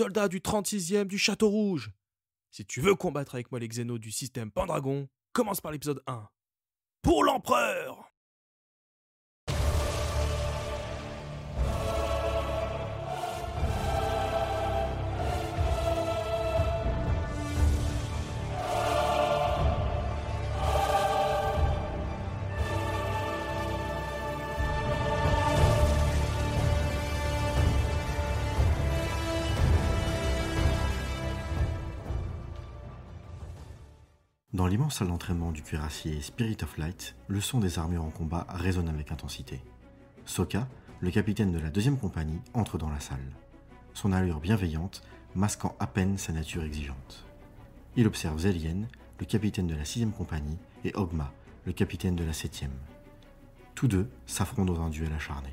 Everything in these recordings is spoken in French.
soldat du 36e du Château Rouge. Si tu veux combattre avec moi les Xénos du système Pendragon, commence par l'épisode 1. Pour l'empereur l'immense salle d'entraînement du cuirassier Spirit of Light, le son des armures en combat résonne avec intensité. Soka, le capitaine de la deuxième compagnie, entre dans la salle. Son allure bienveillante masquant à peine sa nature exigeante. Il observe Zelien, le capitaine de la sixième compagnie, et Ogma, le capitaine de la septième. Tous deux s'affrontent dans un duel acharné.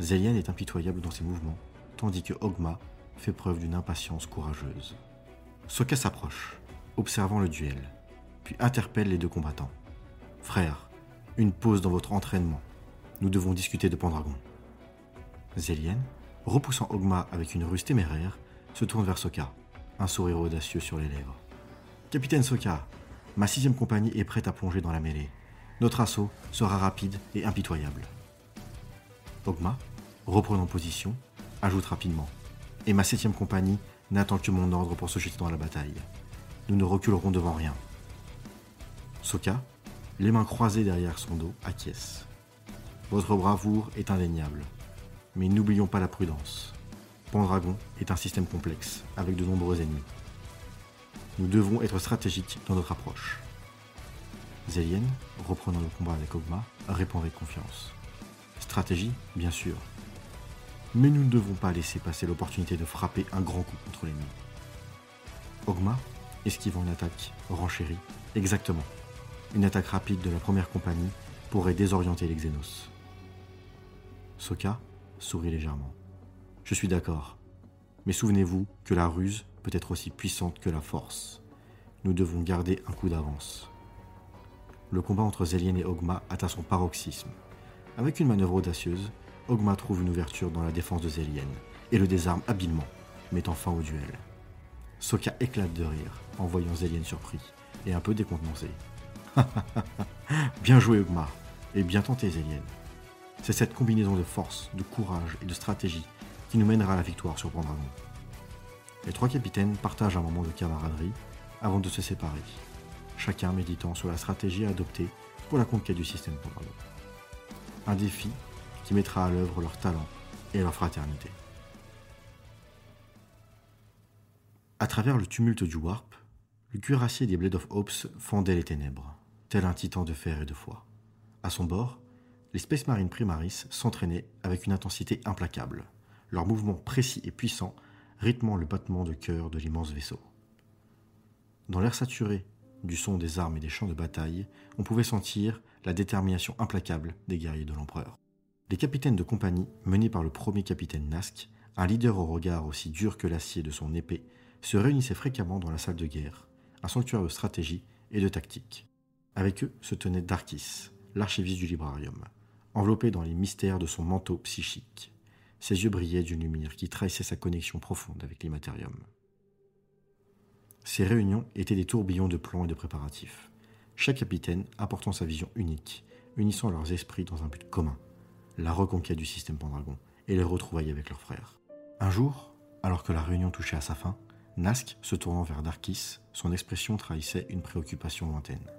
Zelien est impitoyable dans ses mouvements, tandis que Ogma fait preuve d'une impatience courageuse. Soka s'approche observant le duel, puis interpelle les deux combattants. Frère, une pause dans votre entraînement. Nous devons discuter de Pendragon. Zélien, repoussant Ogma avec une ruse téméraire, se tourne vers Soka, un sourire audacieux sur les lèvres. Capitaine Soka, ma sixième compagnie est prête à plonger dans la mêlée. Notre assaut sera rapide et impitoyable. Ogma, reprenant position, ajoute rapidement. Et ma septième compagnie n'attend que mon ordre pour se jeter dans la bataille nous ne reculerons devant rien. Soka, les mains croisées derrière son dos, acquiesce. Votre bravoure est indéniable, mais n'oublions pas la prudence. Pendragon est un système complexe, avec de nombreux ennemis. Nous devons être stratégiques dans notre approche. Zélien, reprenant le combat avec Ogma, répond avec confiance. Stratégie, bien sûr. Mais nous ne devons pas laisser passer l'opportunité de frapper un grand coup contre l'ennemi. Ogma esquivant une attaque renchérie. Exactement. Une attaque rapide de la première compagnie pourrait désorienter les Xénos. Soka sourit légèrement. Je suis d'accord. Mais souvenez-vous que la ruse peut être aussi puissante que la force. Nous devons garder un coup d'avance. Le combat entre Zélien et Ogma atteint son paroxysme. Avec une manœuvre audacieuse, Ogma trouve une ouverture dans la défense de Zélien et le désarme habilement, mettant fin au duel. Soka éclate de rire en voyant Zélien surpris et un peu décontenancé. bien joué, Ogmar, et bien tenté, Zélien. C'est cette combinaison de force, de courage et de stratégie qui nous mènera à la victoire sur Pendragon. Les trois capitaines partagent un moment de camaraderie avant de se séparer, chacun méditant sur la stratégie à adopter pour la conquête du système Pendragon. Un défi qui mettra à l'œuvre leur talent et leur fraternité. À travers le tumulte du Warp, le cuirassier des Blade of Hopes fendait les ténèbres, tel un titan de fer et de foi. À son bord, les Space Marines Primaris s'entraînaient avec une intensité implacable, leurs mouvements précis et puissants rythmant le battement de cœur de l'immense vaisseau. Dans l'air saturé du son des armes et des champs de bataille, on pouvait sentir la détermination implacable des guerriers de l'empereur. Les capitaines de compagnie, menés par le premier capitaine Nask, un leader au regard aussi dur que l'acier de son épée, se réunissaient fréquemment dans la salle de guerre, un sanctuaire de stratégie et de tactique. Avec eux se tenait Darkis, l'archiviste du librarium, enveloppé dans les mystères de son manteau psychique. Ses yeux brillaient d'une lumière qui trahissait sa connexion profonde avec l'immatérium. Ces réunions étaient des tourbillons de plans et de préparatifs, chaque capitaine apportant sa vision unique, unissant leurs esprits dans un but commun, la reconquête du système Pendragon et les retrouvailles avec leurs frères. Un jour, alors que la réunion touchait à sa fin, Nask se tournant vers Darkis, son expression trahissait une préoccupation lointaine.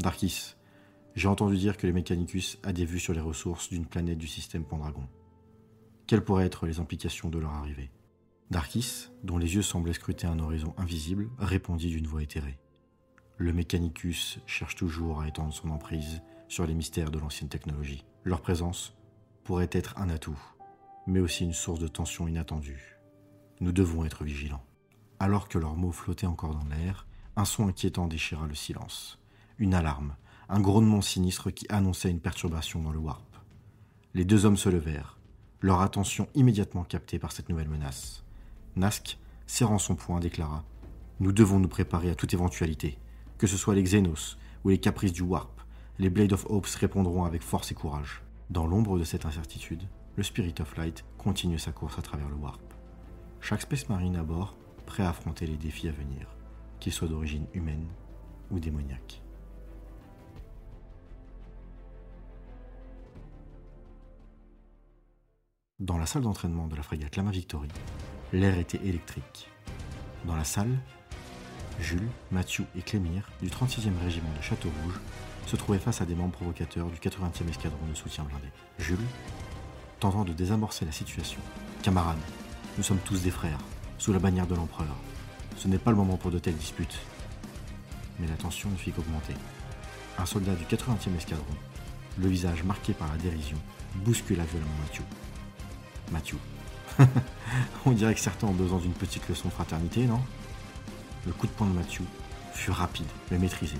Darkis, j'ai entendu dire que les Mechanicus a des vues sur les ressources d'une planète du système Pendragon. Quelles pourraient être les implications de leur arrivée? Darkis, dont les yeux semblaient scruter un horizon invisible, répondit d'une voix éthérée. Le Mechanicus cherche toujours à étendre son emprise sur les mystères de l'ancienne technologie. Leur présence pourrait être un atout, mais aussi une source de tension inattendue. Nous devons être vigilants. Alors que leurs mots flottaient encore dans l'air, un son inquiétant déchira le silence. Une alarme, un grondement sinistre qui annonçait une perturbation dans le warp. Les deux hommes se levèrent, leur attention immédiatement captée par cette nouvelle menace. Nask, serrant son poing, déclara Nous devons nous préparer à toute éventualité. Que ce soit les Xenos ou les caprices du Warp, les Blade of Hopes répondront avec force et courage. Dans l'ombre de cette incertitude, le Spirit of Light continue sa course à travers le Warp chaque Space Marine à bord prêt à affronter les défis à venir, qu'ils soient d'origine humaine ou démoniaque. Dans la salle d'entraînement de la frégate Lama Victory, l'air était électrique. Dans la salle, Jules, Mathieu et Clémire du 36e régiment de Château-Rouge se trouvaient face à des membres provocateurs du 80e escadron de soutien blindé. Jules, tentant de désamorcer la situation. Camarades, nous sommes tous des frères, sous la bannière de l'empereur. Ce n'est pas le moment pour de telles disputes. Mais la tension ne fit qu'augmenter. Un soldat du 80e escadron, le visage marqué par la dérision, bouscula violemment Mathieu. Mathieu. On dirait que certains ont besoin d'une petite leçon de fraternité, non? Le coup de poing de Mathieu fut rapide mais maîtrisé,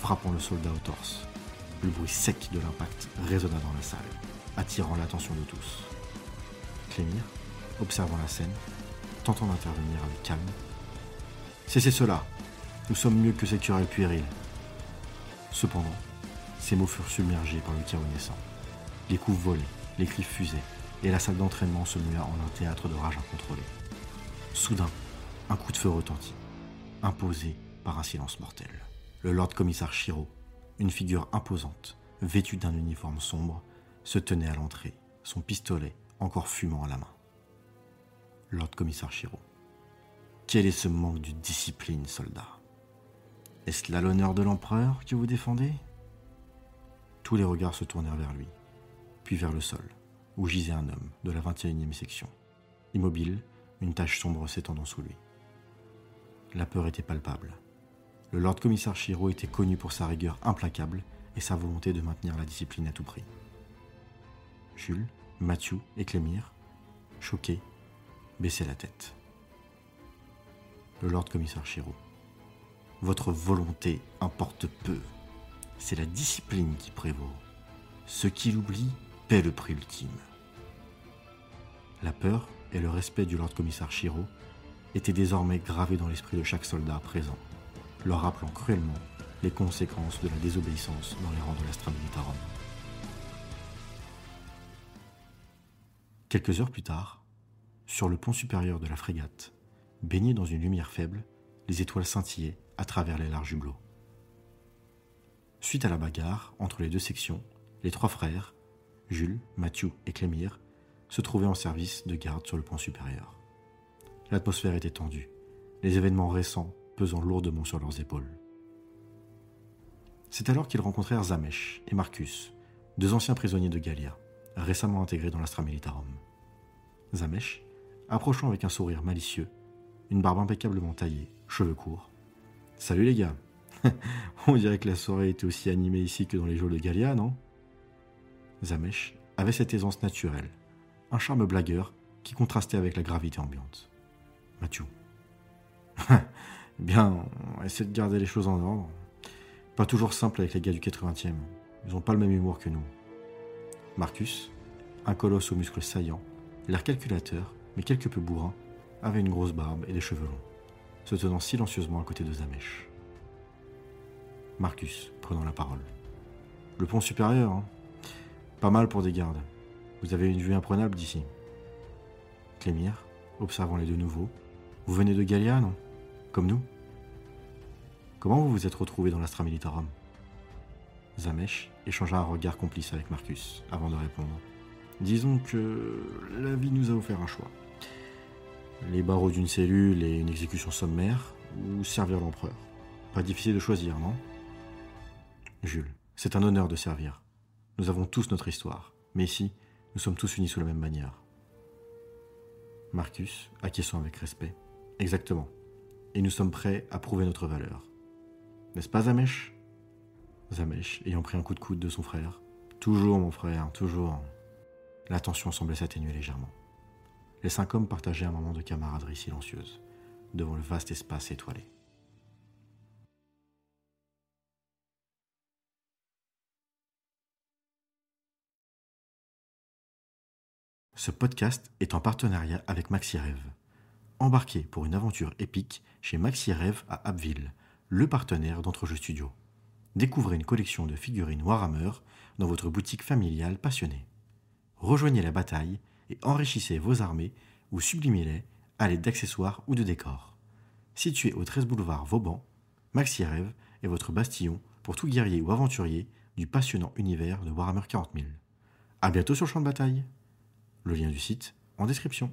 frappant le soldat au torse. Le bruit sec de l'impact résonna dans la salle, attirant l'attention de tous. Clémire, observant la scène, tentant d'intervenir avec calme. Cessez cela Nous sommes mieux que ces querelles puériles. Cependant, ces mots furent submergés par le chaos naissant. Les coups volaient, les cris fusaient, et la salle d'entraînement se mua en un théâtre de rage incontrôlée. Soudain, un coup de feu retentit, imposé par un silence mortel. Le Lord Commissaire Shiro, une figure imposante, vêtue d'un uniforme sombre, se tenait à l'entrée, son pistolet encore fumant à la main. Lord Commissaire Shiro. Quel est ce manque de discipline, soldat? Est-ce là l'honneur de l'empereur que vous défendez? Tous les regards se tournèrent vers lui, puis vers le sol où gisait un homme de la 21e section. Immobile, une tache sombre s'étendant sous lui. La peur était palpable. Le Lord Commissaire Shiro était connu pour sa rigueur implacable et sa volonté de maintenir la discipline à tout prix. Jules, Mathieu et Clémire, choqués, baissaient la tête. Le Lord Commissaire Shiro. Votre volonté importe peu. C'est la discipline qui prévaut. Ce qui l'oublie paie le prix ultime. La peur et le respect du Lord Commissaire Shiro étaient désormais gravés dans l'esprit de chaque soldat présent, leur rappelant cruellement les conséquences de la désobéissance dans les rangs de l'Astra Militarum. Quelques heures plus tard, sur le pont supérieur de la frégate, baigné dans une lumière faible, les étoiles scintillaient à travers les larges hublots. Suite à la bagarre entre les deux sections, les trois frères, Jules, Mathieu et Clémire, se trouvaient en service de garde sur le pont supérieur. L'atmosphère était tendue, les événements récents pesant lourdement sur leurs épaules. C'est alors qu'ils rencontrèrent Zamesh et Marcus, deux anciens prisonniers de Gallia, récemment intégrés dans l'Astra Militarum. Zamesh, approchant avec un sourire malicieux, une barbe impeccablement taillée, cheveux courts. Salut les gars On dirait que la soirée était aussi animée ici que dans les jours de Gallia, non? Zamesh avait cette aisance naturelle, un charme blagueur qui contrastait avec la gravité ambiante. Mathieu. Bien, on essaie de garder les choses en ordre. Pas toujours simple avec les gars du 80e. Ils n'ont pas le même humour que nous. Marcus, un colosse aux muscles saillants, l'air calculateur, mais quelque peu bourrin, avait une grosse barbe et des cheveux longs, se tenant silencieusement à côté de Zamesh. Marcus, prenant la parole. Le pont supérieur, hein Pas mal pour des gardes. Vous avez une vue imprenable d'ici. Clémire, observant les deux nouveaux. Vous venez de Gallia, non? Comme nous? Comment vous vous êtes retrouvé dans l'Astra Militarum Zamesh échangea un regard complice avec Marcus avant de répondre. Disons que nous a offert un choix. Les barreaux d'une cellule et une exécution sommaire, ou servir l'empereur. Pas difficile de choisir, non? Jules, c'est un honneur de servir. Nous avons tous notre histoire, mais ici, nous sommes tous unis sous la même bannière. Marcus, acquiesçant avec respect. Exactement. Et nous sommes prêts à prouver notre valeur. N'est-ce pas, Zamesh? Zamesh, ayant pris un coup de coude de son frère. Toujours, mon frère, toujours. La tension semblait s'atténuer légèrement. Les cinq hommes partageaient un moment de camaraderie silencieuse, devant le vaste espace étoilé. Ce podcast est en partenariat avec MaxiRêve. Embarquez pour une aventure épique chez MaxiRêve à Abbeville, le partenaire d'Entrejeux Studio. Découvrez une collection de figurines Warhammer dans votre boutique familiale passionnée. Rejoignez la bataille et enrichissez vos armées ou sublimez-les à l'aide d'accessoires ou de décors. Situé au 13 boulevard Vauban, Maxi Rêve est votre bastillon pour tout guerrier ou aventurier du passionnant univers de Warhammer 40 000. A bientôt sur le champ de bataille. Le lien du site en description.